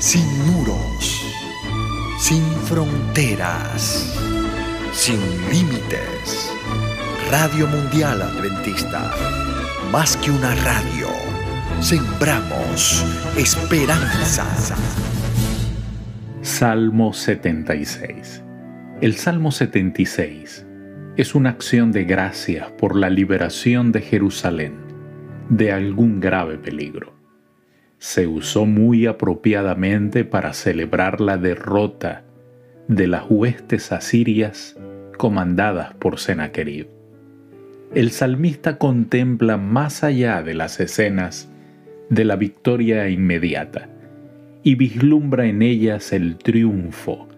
sin muros, sin fronteras, sin límites. Radio Mundial Adventista, más que una radio, sembramos esperanza. Salmo 76. El Salmo 76 es una acción de gracias por la liberación de Jerusalén de algún grave peligro se usó muy apropiadamente para celebrar la derrota de las huestes asirias comandadas por Sennacherib. El salmista contempla más allá de las escenas de la victoria inmediata y vislumbra en ellas el triunfo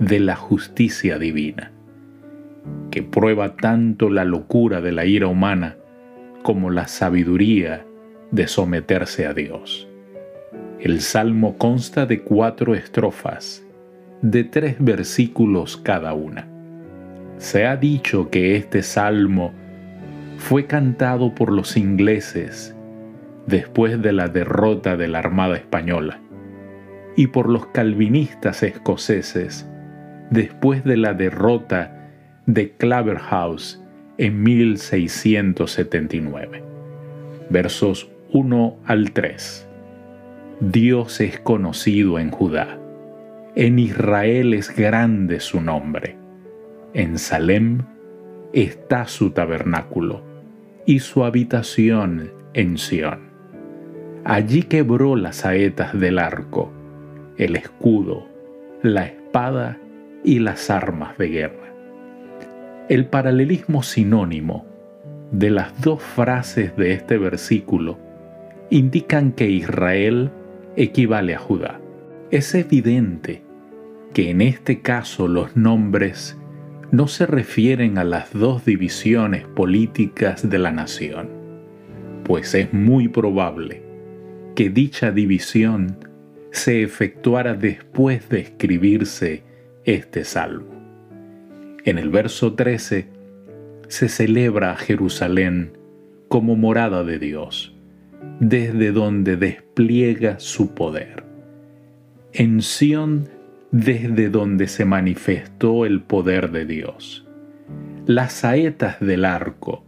de la justicia divina, que prueba tanto la locura de la ira humana como la sabiduría de someterse a Dios. El salmo consta de cuatro estrofas, de tres versículos cada una. Se ha dicho que este salmo fue cantado por los ingleses después de la derrota de la Armada Española y por los calvinistas escoceses después de la derrota de Claverhouse en 1679. Versos 1 al 3. Dios es conocido en Judá. En Israel es grande su nombre. En Salem está su tabernáculo y su habitación en Sión. Allí quebró las saetas del arco, el escudo, la espada y las armas de guerra. El paralelismo sinónimo de las dos frases de este versículo indican que Israel equivale a Judá. Es evidente que en este caso los nombres no se refieren a las dos divisiones políticas de la nación, pues es muy probable que dicha división se efectuara después de escribirse este salmo. En el verso 13 se celebra a Jerusalén como morada de Dios desde donde despliega su poder. En Sión, desde donde se manifestó el poder de Dios. Las saetas del arco,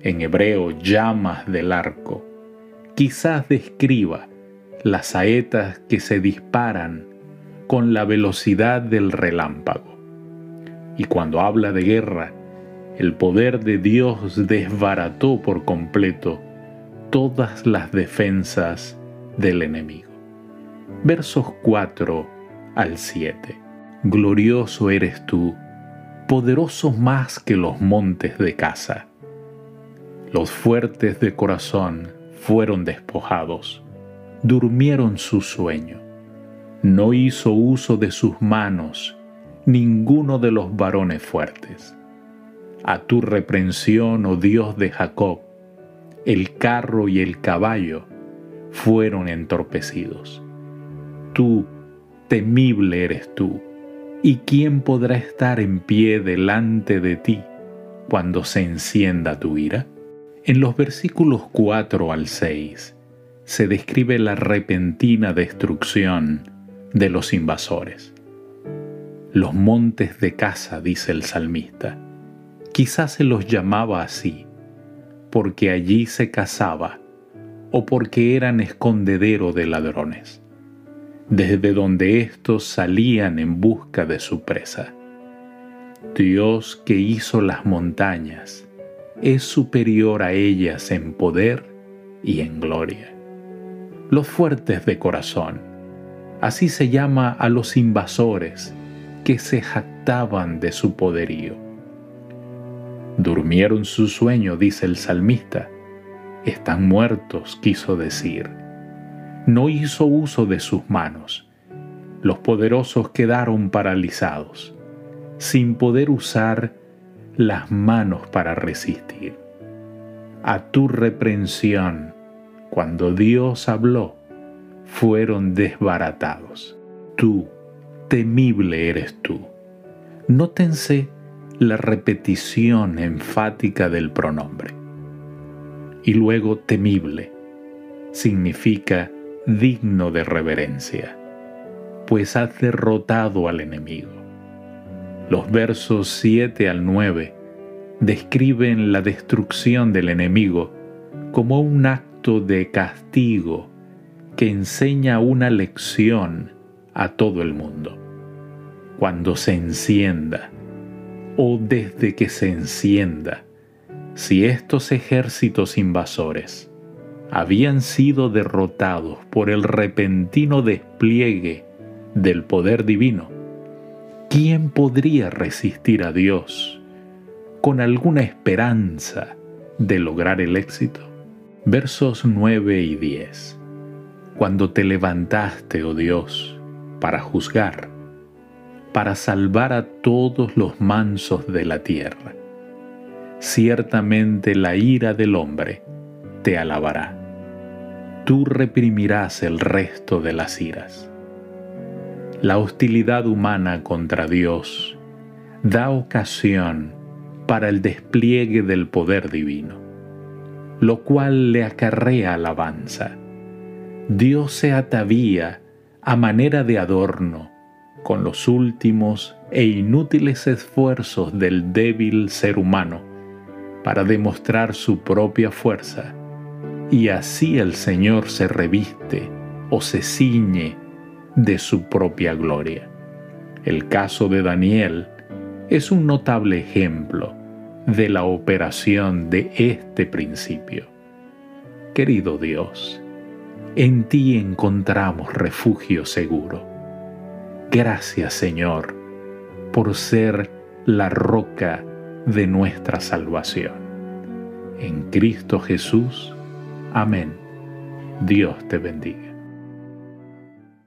en hebreo llamas del arco, quizás describa las saetas que se disparan con la velocidad del relámpago. Y cuando habla de guerra, el poder de Dios desbarató por completo todas las defensas del enemigo. Versos 4 al 7. Glorioso eres tú, poderoso más que los montes de casa. Los fuertes de corazón fueron despojados, durmieron su sueño. No hizo uso de sus manos ninguno de los varones fuertes. A tu reprensión, oh Dios de Jacob, el carro y el caballo fueron entorpecidos. Tú, temible eres tú, ¿y quién podrá estar en pie delante de ti cuando se encienda tu ira? En los versículos 4 al 6 se describe la repentina destrucción de los invasores. Los montes de casa, dice el salmista. Quizás se los llamaba así porque allí se cazaba o porque eran escondedero de ladrones, desde donde éstos salían en busca de su presa. Dios que hizo las montañas es superior a ellas en poder y en gloria. Los fuertes de corazón, así se llama a los invasores que se jactaban de su poderío Durmieron su sueño, dice el salmista. Están muertos, quiso decir. No hizo uso de sus manos. Los poderosos quedaron paralizados, sin poder usar las manos para resistir. A tu reprensión, cuando Dios habló, fueron desbaratados. Tú, temible eres tú. Nótense la repetición enfática del pronombre. Y luego temible significa digno de reverencia. pues has derrotado al enemigo. Los versos 7 al 9 describen la destrucción del enemigo como un acto de castigo que enseña una lección a todo el mundo. Cuando se encienda, o desde que se encienda, si estos ejércitos invasores habían sido derrotados por el repentino despliegue del poder divino, ¿quién podría resistir a Dios con alguna esperanza de lograr el éxito? Versos 9 y 10. Cuando te levantaste, oh Dios, para juzgar, para salvar a todos los mansos de la tierra, ciertamente la ira del hombre te alabará. Tú reprimirás el resto de las iras. La hostilidad humana contra Dios da ocasión para el despliegue del poder divino, lo cual le acarrea alabanza. Dios se atavía a manera de adorno con los últimos e inútiles esfuerzos del débil ser humano para demostrar su propia fuerza, y así el Señor se reviste o se ciñe de su propia gloria. El caso de Daniel es un notable ejemplo de la operación de este principio. Querido Dios, en ti encontramos refugio seguro. Gracias Señor por ser la roca de nuestra salvación. En Cristo Jesús. Amén. Dios te bendiga.